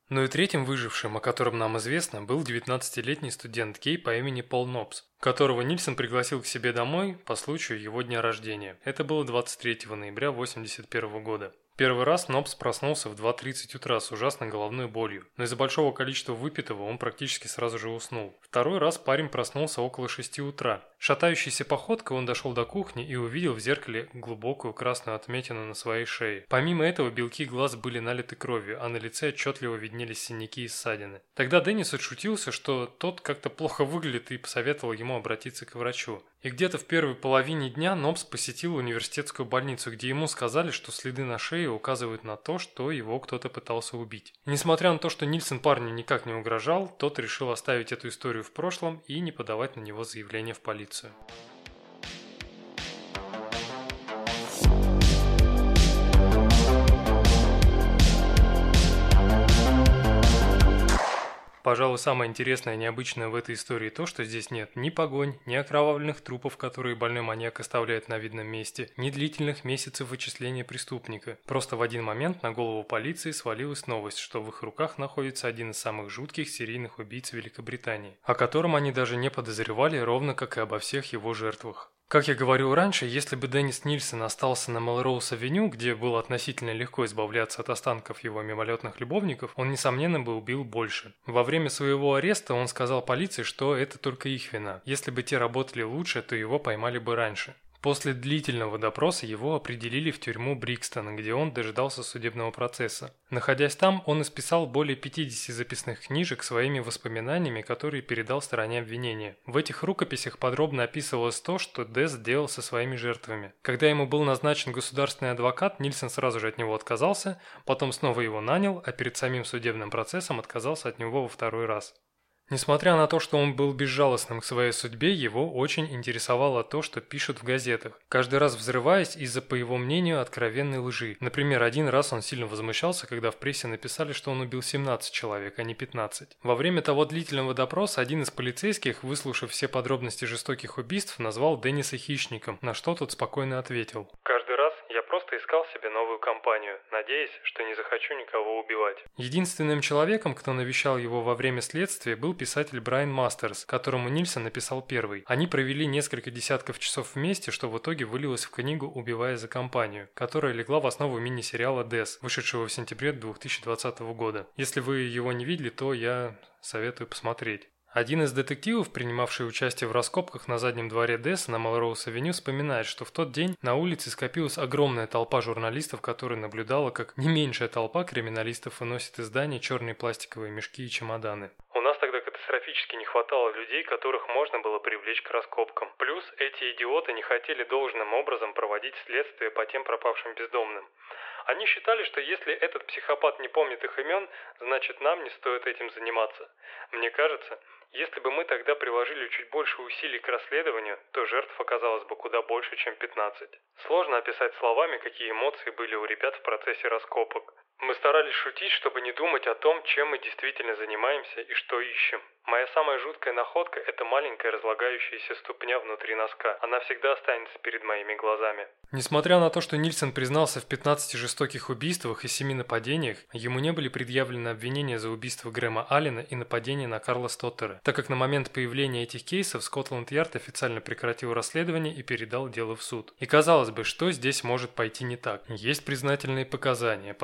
Но и третьим выжившим, о котором нам известно, был 19-летний студент гей по имени Пол Нопс, которого Нильсон пригласил к себе домой по случаю его дня рождения. Это было 23 ноября 1981 года. Первый раз Нобс проснулся в 2.30 утра с ужасной головной болью, но из-за большого количества выпитого он практически сразу же уснул. Второй раз парень проснулся около 6 утра. Шатающейся походкой он дошел до кухни и увидел в зеркале глубокую красную отметину на своей шее. Помимо этого белки глаз были налиты кровью, а на лице отчетливо виднелись синяки и ссадины. Тогда Деннис отшутился, что тот как-то плохо выглядит и посоветовал ему обратиться к врачу. И где-то в первой половине дня Нобс посетил университетскую больницу, где ему сказали, что следы на шее указывают на то, что его кто-то пытался убить. Несмотря на то, что Нильсон парню никак не угрожал, тот решил оставить эту историю в прошлом и не подавать на него заявление в полицию. Пожалуй, самое интересное и необычное в этой истории то, что здесь нет ни погонь, ни окровавленных трупов, которые больной маньяк оставляет на видном месте, ни длительных месяцев вычисления преступника. Просто в один момент на голову полиции свалилась новость, что в их руках находится один из самых жутких серийных убийц Великобритании, о котором они даже не подозревали, ровно как и обо всех его жертвах. Как я говорил раньше, если бы Деннис Нильсон остался на Мелроуз-авеню, где было относительно легко избавляться от останков его мимолетных любовников, он, несомненно, бы убил больше. Во время своего ареста он сказал полиции, что это только их вина. Если бы те работали лучше, то его поймали бы раньше. После длительного допроса его определили в тюрьму Брикстона, где он дожидался судебного процесса. Находясь там, он исписал более 50 записных книжек своими воспоминаниями, которые передал стороне обвинения. В этих рукописях подробно описывалось то, что Дес делал со своими жертвами. Когда ему был назначен государственный адвокат, Нильсон сразу же от него отказался, потом снова его нанял, а перед самим судебным процессом отказался от него во второй раз. Несмотря на то, что он был безжалостным к своей судьбе, его очень интересовало то, что пишут в газетах, каждый раз взрываясь из-за, по его мнению, откровенной лжи. Например, один раз он сильно возмущался, когда в прессе написали, что он убил 17 человек, а не 15. Во время того длительного допроса один из полицейских, выслушав все подробности жестоких убийств, назвал Денниса хищником, на что тот спокойно ответил. Каждый искал себе новую компанию, надеясь, что не захочу никого убивать. Единственным человеком, кто навещал его во время следствия, был писатель Брайан Мастерс, которому Нильсон написал первый. Они провели несколько десятков часов вместе, что в итоге вылилось в книгу «Убивая за компанию», которая легла в основу мини-сериала «Дес», вышедшего в сентябре 2020 года. Если вы его не видели, то я советую посмотреть. Один из детективов, принимавший участие в раскопках на заднем дворе Десса на Малроуз-авеню, вспоминает, что в тот день на улице скопилась огромная толпа журналистов, которая наблюдала, как не меньшая толпа криминалистов выносит из здания черные пластиковые мешки и чемоданы. У нас тогда катастрофически не хватало людей, которых можно было привлечь к раскопкам. Плюс эти идиоты не хотели должным образом проводить следствие по тем пропавшим бездомным. Они считали, что если этот психопат не помнит их имен, значит нам не стоит этим заниматься. Мне кажется, если бы мы тогда приложили чуть больше усилий к расследованию, то жертв оказалось бы куда больше, чем 15. Сложно описать словами, какие эмоции были у ребят в процессе раскопок. Мы старались шутить, чтобы не думать о том, чем мы действительно занимаемся и что ищем. Моя самая жуткая находка – это маленькая разлагающаяся ступня внутри носка. Она всегда останется перед моими глазами. Несмотря на то, что Нильсон признался в 15 жестоких убийствах и 7 нападениях, ему не были предъявлены обвинения за убийство Грэма Аллена и нападение на Карла Стоттера, так как на момент появления этих кейсов Скотланд-Ярд официально прекратил расследование и передал дело в суд. И казалось бы, что здесь может пойти не так? Есть признательные показания.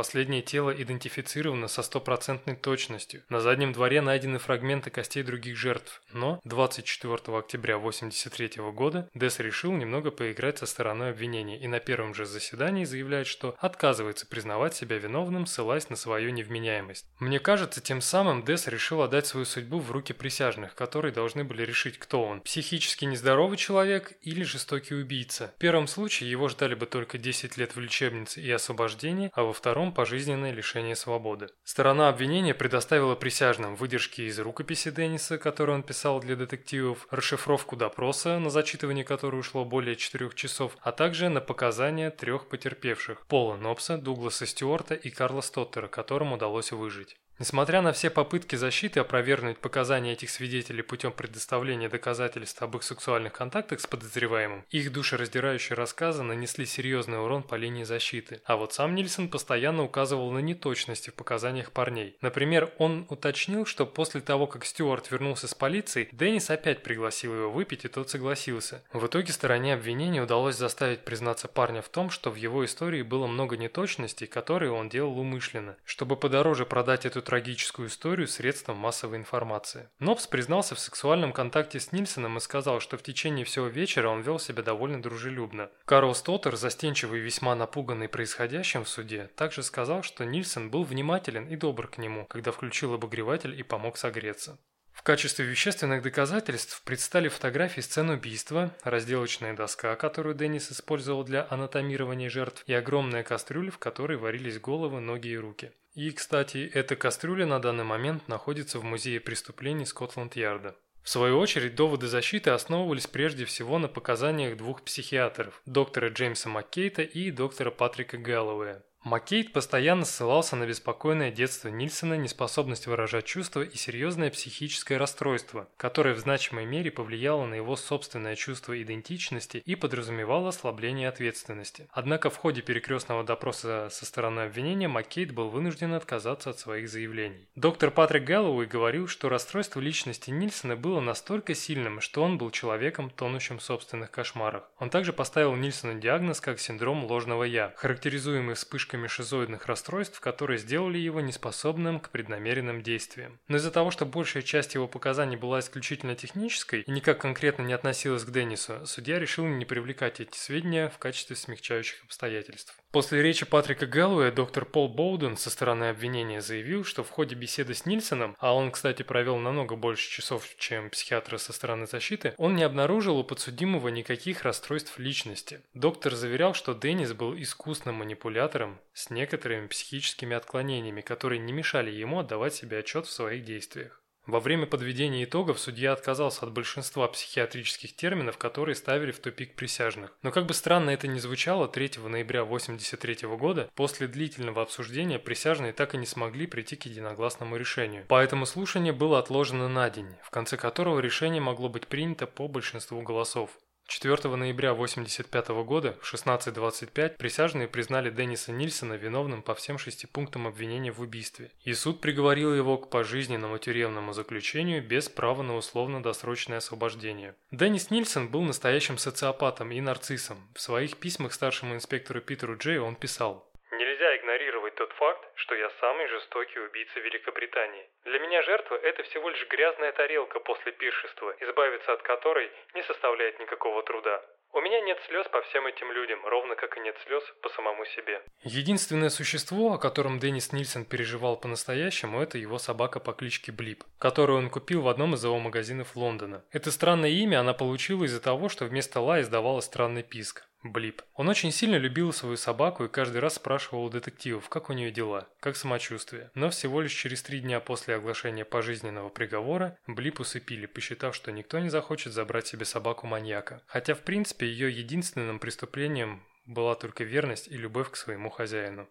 Последнее тело идентифицировано со стопроцентной точностью. На заднем дворе найдены фрагменты костей других жертв. Но 24 октября 1983 года Десс решил немного поиграть со стороной обвинения и на первом же заседании заявляет, что отказывается признавать себя виновным, ссылаясь на свою невменяемость. Мне кажется, тем самым Десс решил отдать свою судьбу в руки присяжных, которые должны были решить, кто он – психически нездоровый человек или жестокий убийца. В первом случае его ждали бы только 10 лет в лечебнице и освобождение, а во втором – пожизненное лишение свободы. Сторона обвинения предоставила присяжным выдержки из рукописи Денниса, которую он писал для детективов, расшифровку допроса, на зачитывание которой ушло более 4 часов, а также на показания трех потерпевших – Пола Нопса, Дугласа Стюарта и Карла Стоттера, которым удалось выжить. Несмотря на все попытки защиты опровергнуть показания этих свидетелей путем предоставления доказательств об их сексуальных контактах с подозреваемым, их душераздирающие рассказы нанесли серьезный урон по линии защиты. А вот сам Нильсон постоянно указывал на неточности в показаниях парней. Например, он уточнил, что после того, как Стюарт вернулся с полицией, Деннис опять пригласил его выпить, и тот согласился. В итоге стороне обвинения удалось заставить признаться парня в том, что в его истории было много неточностей, которые он делал умышленно, чтобы подороже продать эту трагическую историю средством массовой информации. Нобс признался в сексуальном контакте с Нильсоном и сказал, что в течение всего вечера он вел себя довольно дружелюбно. Карл Стоттер, застенчивый и весьма напуганный происходящим в суде, также сказал, что Нильсон был внимателен и добр к нему, когда включил обогреватель и помог согреться. В качестве вещественных доказательств предстали фотографии сцен убийства, разделочная доска, которую Деннис использовал для анатомирования жертв, и огромная кастрюля, в которой варились головы, ноги и руки. И, кстати, эта кастрюля на данный момент находится в музее преступлений Скотланд-Ярда. В свою очередь, доводы защиты основывались прежде всего на показаниях двух психиатров – доктора Джеймса Маккейта и доктора Патрика Гэллоуэя. Маккейт постоянно ссылался на беспокойное детство Нильсона, неспособность выражать чувства и серьезное психическое расстройство, которое в значимой мере повлияло на его собственное чувство идентичности и подразумевало ослабление ответственности. Однако в ходе перекрестного допроса со стороны обвинения Маккейт был вынужден отказаться от своих заявлений. Доктор Патрик Гэллоуэй говорил, что расстройство личности Нильсона было настолько сильным, что он был человеком, тонущим в собственных кошмарах. Он также поставил Нильсону диагноз как синдром ложного «я», характеризуемый вспышкой вспышками шизоидных расстройств, которые сделали его неспособным к преднамеренным действиям. Но из-за того, что большая часть его показаний была исключительно технической и никак конкретно не относилась к Деннису, судья решил не привлекать эти сведения в качестве смягчающих обстоятельств. После речи Патрика Гэллоуэя доктор Пол Боуден со стороны обвинения заявил, что в ходе беседы с Нильсоном, а он, кстати, провел намного больше часов, чем психиатры со стороны защиты, он не обнаружил у подсудимого никаких расстройств личности. Доктор заверял, что Деннис был искусным манипулятором с некоторыми психическими отклонениями, которые не мешали ему отдавать себе отчет в своих действиях. Во время подведения итогов судья отказался от большинства психиатрических терминов, которые ставили в тупик присяжных. Но как бы странно это ни звучало, 3 ноября 1983 года, после длительного обсуждения присяжные так и не смогли прийти к единогласному решению. Поэтому слушание было отложено на день, в конце которого решение могло быть принято по большинству голосов. 4 ноября 1985 года в 16.25 присяжные признали Денниса Нильсона виновным по всем шести пунктам обвинения в убийстве, и суд приговорил его к пожизненному тюремному заключению без права на условно-досрочное освобождение. Деннис Нильсон был настоящим социопатом и нарциссом. В своих письмах старшему инспектору Питеру Джей он писал Нельзя игнорировать тот факт, что я самый жестокий убийца Великобритании. Для меня жертва – это всего лишь грязная тарелка после пиршества, избавиться от которой не составляет никакого труда. У меня нет слез по всем этим людям, ровно как и нет слез по самому себе. Единственное существо, о котором Деннис Нильсон переживал по-настоящему, это его собака по кличке Блип, которую он купил в одном из зоомагазинов Лондона. Это странное имя она получила из-за того, что вместо ла издавала странный писк. Блип. Он очень сильно любил свою собаку и каждый раз спрашивал у детективов, как у нее дела, как самочувствие. Но всего лишь через три дня после оглашения пожизненного приговора Блип усыпили, посчитав, что никто не захочет забрать себе собаку маньяка. Хотя в принципе ее единственным преступлением была только верность и любовь к своему хозяину.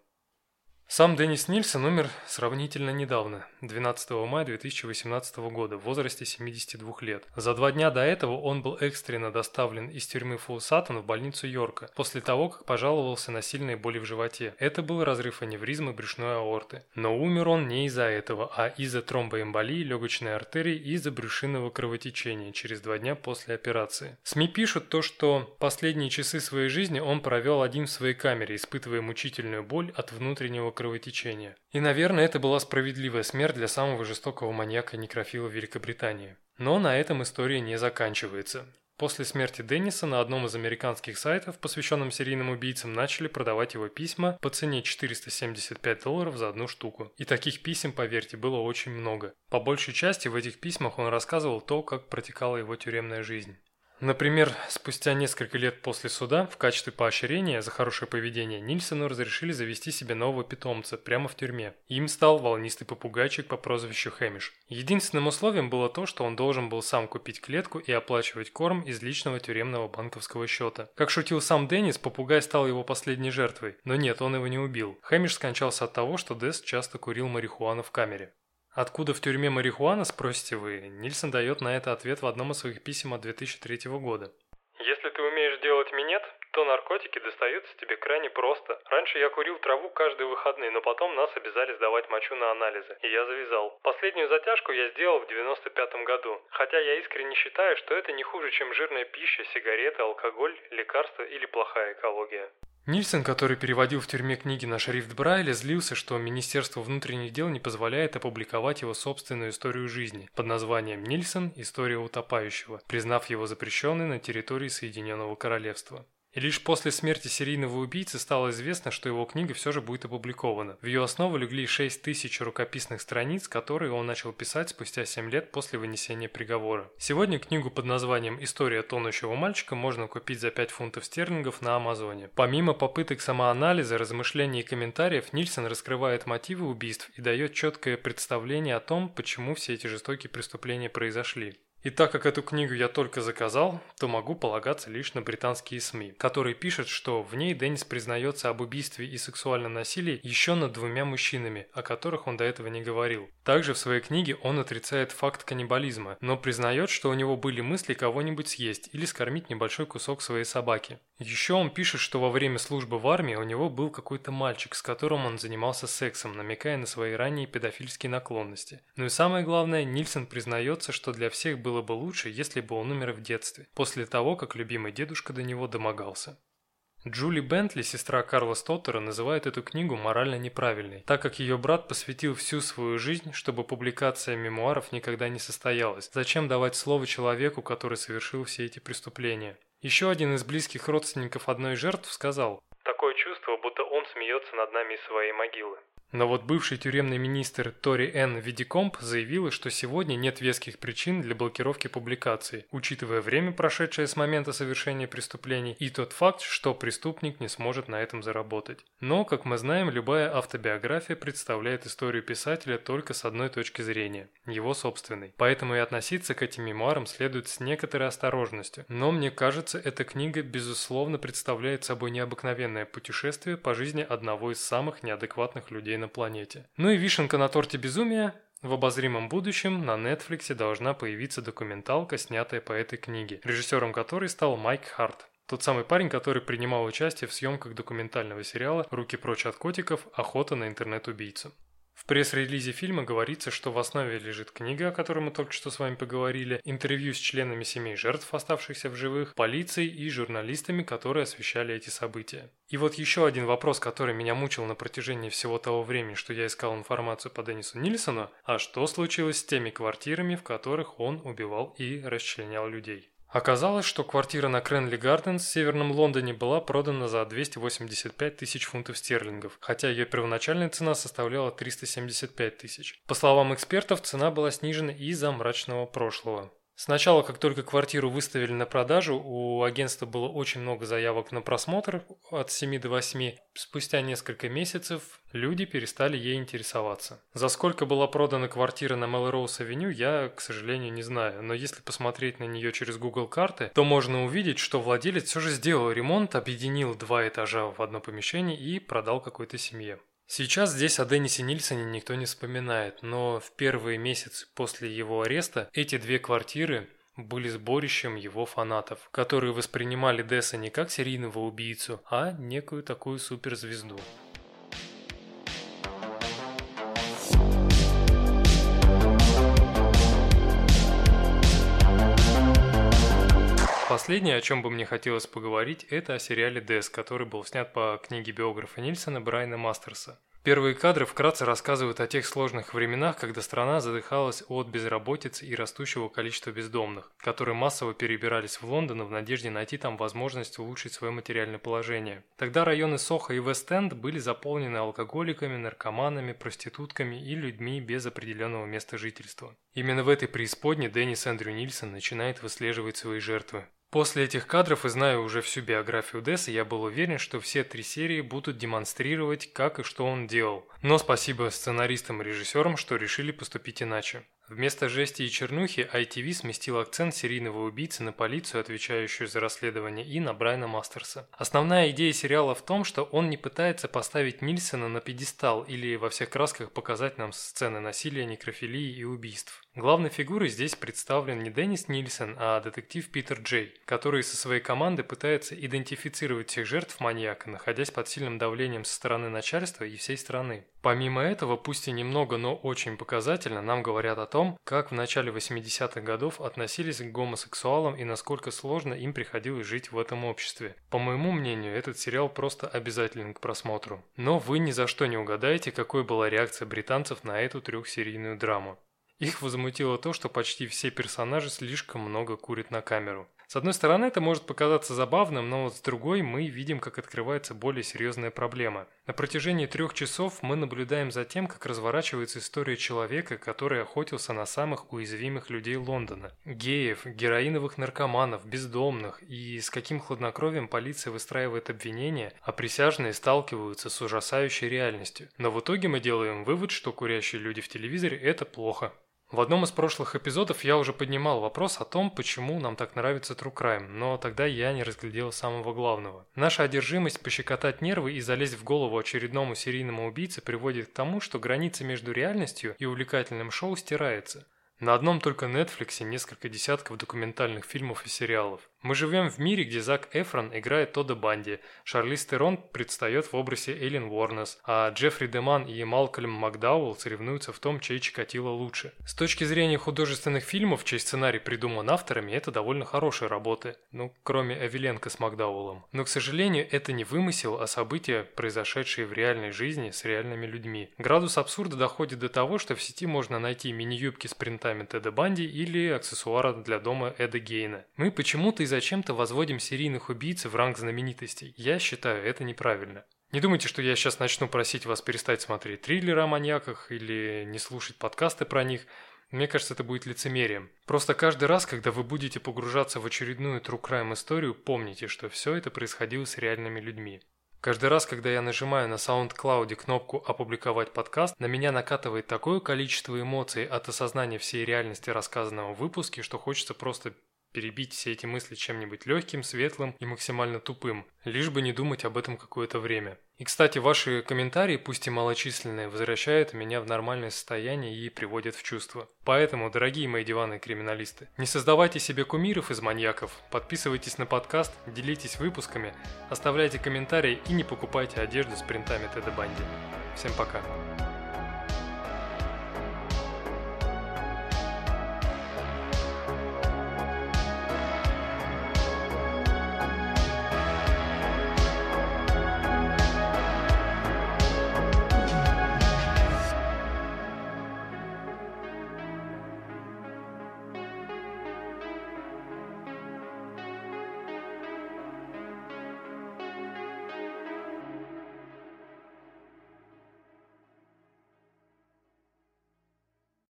Сам Деннис Нильсон умер сравнительно недавно, 12 мая 2018 года, в возрасте 72 лет. За два дня до этого он был экстренно доставлен из тюрьмы Фулл Саттон в больницу Йорка, после того, как пожаловался на сильные боли в животе. Это был разрыв аневризмы брюшной аорты. Но умер он не из-за этого, а из-за тромбоэмболии легочной артерии и из-за брюшинного кровотечения через два дня после операции. СМИ пишут то, что последние часы своей жизни он провел один в своей камере, испытывая мучительную боль от внутреннего кровотечения. И, наверное, это была справедливая смерть для самого жестокого маньяка-некрофила Великобритании. Но на этом история не заканчивается. После смерти Денниса на одном из американских сайтов, посвященном серийным убийцам, начали продавать его письма по цене 475 долларов за одну штуку. И таких писем, поверьте, было очень много. По большей части в этих письмах он рассказывал то, как протекала его тюремная жизнь. Например, спустя несколько лет после суда в качестве поощрения за хорошее поведение Нильсону разрешили завести себе нового питомца прямо в тюрьме. Им стал волнистый попугайчик по прозвищу Хэмиш. Единственным условием было то, что он должен был сам купить клетку и оплачивать корм из личного тюремного банковского счета. Как шутил сам Деннис, попугай стал его последней жертвой. Но нет, он его не убил. Хэмиш скончался от того, что Дес часто курил марихуану в камере. Откуда в тюрьме марихуана, спросите вы? Нильсон дает на это ответ в одном из своих писем от 2003 года. Если ты умеешь делать минет, то наркотики достаются тебе крайне просто. Раньше я курил траву каждые выходные, но потом нас обязали сдавать мочу на анализы, и я завязал. Последнюю затяжку я сделал в 95 году, хотя я искренне считаю, что это не хуже, чем жирная пища, сигареты, алкоголь, лекарства или плохая экология. Нильсон, который переводил в тюрьме книги на шрифт Брайля, злился, что Министерство внутренних дел не позволяет опубликовать его собственную историю жизни под названием «Нильсон. История утопающего», признав его запрещенной на территории Соединенного Королевства. И лишь после смерти серийного убийцы стало известно, что его книга все же будет опубликована. В ее основу легли 6 тысяч рукописных страниц, которые он начал писать спустя 7 лет после вынесения приговора. Сегодня книгу под названием «История тонущего мальчика» можно купить за 5 фунтов стерлингов на Амазоне. Помимо попыток самоанализа, размышлений и комментариев, Нильсон раскрывает мотивы убийств и дает четкое представление о том, почему все эти жестокие преступления произошли. И так как эту книгу я только заказал, то могу полагаться лишь на британские СМИ, которые пишут, что в ней Деннис признается об убийстве и сексуальном насилии еще над двумя мужчинами, о которых он до этого не говорил. Также в своей книге он отрицает факт каннибализма, но признает, что у него были мысли кого-нибудь съесть или скормить небольшой кусок своей собаки. Еще он пишет, что во время службы в армии у него был какой-то мальчик, с которым он занимался сексом, намекая на свои ранние педофильские наклонности. Ну и самое главное, Нильсон признается, что для всех было бы лучше, если бы он умер в детстве, после того, как любимый дедушка до него домогался. Джули Бентли, сестра Карла Стоттера, называет эту книгу морально неправильной, так как ее брат посвятил всю свою жизнь, чтобы публикация мемуаров никогда не состоялась. Зачем давать слово человеку, который совершил все эти преступления? Еще один из близких родственников одной из жертв сказал «Такое чувство, будто он смеется над нами из своей могилы». Но вот бывший тюремный министр Тори Н. Видикомп заявила, что сегодня нет веских причин для блокировки публикаций, учитывая время, прошедшее с момента совершения преступлений, и тот факт, что преступник не сможет на этом заработать. Но, как мы знаем, любая автобиография представляет историю писателя только с одной точки зрения – его собственной. Поэтому и относиться к этим мемуарам следует с некоторой осторожностью. Но мне кажется, эта книга безусловно представляет собой необыкновенное путешествие по жизни одного из самых неадекватных людей на планете. Ну и вишенка на торте безумия. В обозримом будущем на Netflix должна появиться документалка, снятая по этой книге, режиссером которой стал Майк Харт. Тот самый парень, который принимал участие в съемках документального сериала «Руки прочь от котиков. Охота на интернет-убийцу». В пресс-релизе фильма говорится, что в основе лежит книга, о которой мы только что с вами поговорили, интервью с членами семей жертв, оставшихся в живых, полицией и журналистами, которые освещали эти события. И вот еще один вопрос, который меня мучил на протяжении всего того времени, что я искал информацию по Деннису Нильсону, а что случилось с теми квартирами, в которых он убивал и расчленял людей? Оказалось, что квартира на Кренли Гарденс в северном Лондоне была продана за 285 тысяч фунтов стерлингов, хотя ее первоначальная цена составляла 375 тысяч. По словам экспертов, цена была снижена из-за мрачного прошлого. Сначала, как только квартиру выставили на продажу, у агентства было очень много заявок на просмотр от 7 до 8. Спустя несколько месяцев люди перестали ей интересоваться. За сколько была продана квартира на Мелроуз-авеню, я, к сожалению, не знаю. Но если посмотреть на нее через Google карты, то можно увидеть, что владелец все же сделал ремонт, объединил два этажа в одно помещение и продал какой-то семье. Сейчас здесь о Деннисе Нильсоне никто не вспоминает, но в первые месяцы после его ареста эти две квартиры были сборищем его фанатов, которые воспринимали Десса не как серийного убийцу, а некую такую суперзвезду. Последнее, о чем бы мне хотелось поговорить, это о сериале «Дес», который был снят по книге биографа Нильсона Брайана Мастерса. Первые кадры вкратце рассказывают о тех сложных временах, когда страна задыхалась от безработицы и растущего количества бездомных, которые массово перебирались в Лондон в надежде найти там возможность улучшить свое материальное положение. Тогда районы Сохо и Вест-Энд были заполнены алкоголиками, наркоманами, проститутками и людьми без определенного места жительства. Именно в этой преисподней Деннис Эндрю Нильсон начинает выслеживать свои жертвы. После этих кадров и зная уже всю биографию Десса, я был уверен, что все три серии будут демонстрировать, как и что он делал. Но спасибо сценаристам и режиссерам, что решили поступить иначе. Вместо жести и чернухи ITV сместил акцент серийного убийцы на полицию, отвечающую за расследование, и на Брайана Мастерса. Основная идея сериала в том, что он не пытается поставить Нильсона на пьедестал или во всех красках показать нам сцены насилия, некрофилии и убийств. Главной фигурой здесь представлен не Деннис Нильсон, а детектив Питер Джей, который со своей командой пытается идентифицировать всех жертв маньяка, находясь под сильным давлением со стороны начальства и всей страны. Помимо этого, пусть и немного, но очень показательно, нам говорят о том, как в начале 80-х годов относились к гомосексуалам и насколько сложно им приходилось жить в этом обществе. По моему мнению, этот сериал просто обязателен к просмотру. Но вы ни за что не угадаете, какой была реакция британцев на эту трехсерийную драму. Их возмутило то, что почти все персонажи слишком много курят на камеру. С одной стороны, это может показаться забавным, но вот с другой мы видим, как открывается более серьезная проблема. На протяжении трех часов мы наблюдаем за тем, как разворачивается история человека, который охотился на самых уязвимых людей Лондона. Геев, героиновых наркоманов, бездомных, и с каким хладнокровием полиция выстраивает обвинения, а присяжные сталкиваются с ужасающей реальностью. Но в итоге мы делаем вывод, что курящие люди в телевизоре – это плохо. В одном из прошлых эпизодов я уже поднимал вопрос о том, почему нам так нравится True Crime, но тогда я не разглядел самого главного. Наша одержимость пощекотать нервы и залезть в голову очередному серийному убийце приводит к тому, что граница между реальностью и увлекательным шоу стирается. На одном только Netflix несколько десятков документальных фильмов и сериалов. Мы живем в мире, где Зак Эфрон играет Тодда Банди, Шарлиз Терон предстает в образе Эйлин Уорнес, а Джеффри Деман и Малкольм Макдауэлл соревнуются в том, чей Чикатило лучше. С точки зрения художественных фильмов, чей сценарий придуман авторами, это довольно хорошие работы. Ну, кроме Эвеленко с Макдауэллом. Но, к сожалению, это не вымысел, а события, произошедшие в реальной жизни с реальными людьми. Градус абсурда доходит до того, что в сети можно найти мини-юбки с принтами Теда Банди или аксессуары для дома Эда Гейна. Мы почему-то зачем-то возводим серийных убийц в ранг знаменитостей. Я считаю это неправильно. Не думайте, что я сейчас начну просить вас перестать смотреть триллеры о маньяках или не слушать подкасты про них. Мне кажется, это будет лицемерием. Просто каждый раз, когда вы будете погружаться в очередную true crime историю, помните, что все это происходило с реальными людьми. Каждый раз, когда я нажимаю на SoundCloud кнопку «Опубликовать подкаст», на меня накатывает такое количество эмоций от осознания всей реальности рассказанного в выпуске, что хочется просто перебить все эти мысли чем-нибудь легким, светлым и максимально тупым, лишь бы не думать об этом какое-то время. И, кстати, ваши комментарии, пусть и малочисленные, возвращают меня в нормальное состояние и приводят в чувство. Поэтому, дорогие мои диванные криминалисты, не создавайте себе кумиров из маньяков, подписывайтесь на подкаст, делитесь выпусками, оставляйте комментарии и не покупайте одежду с принтами Теда Банди. Всем пока.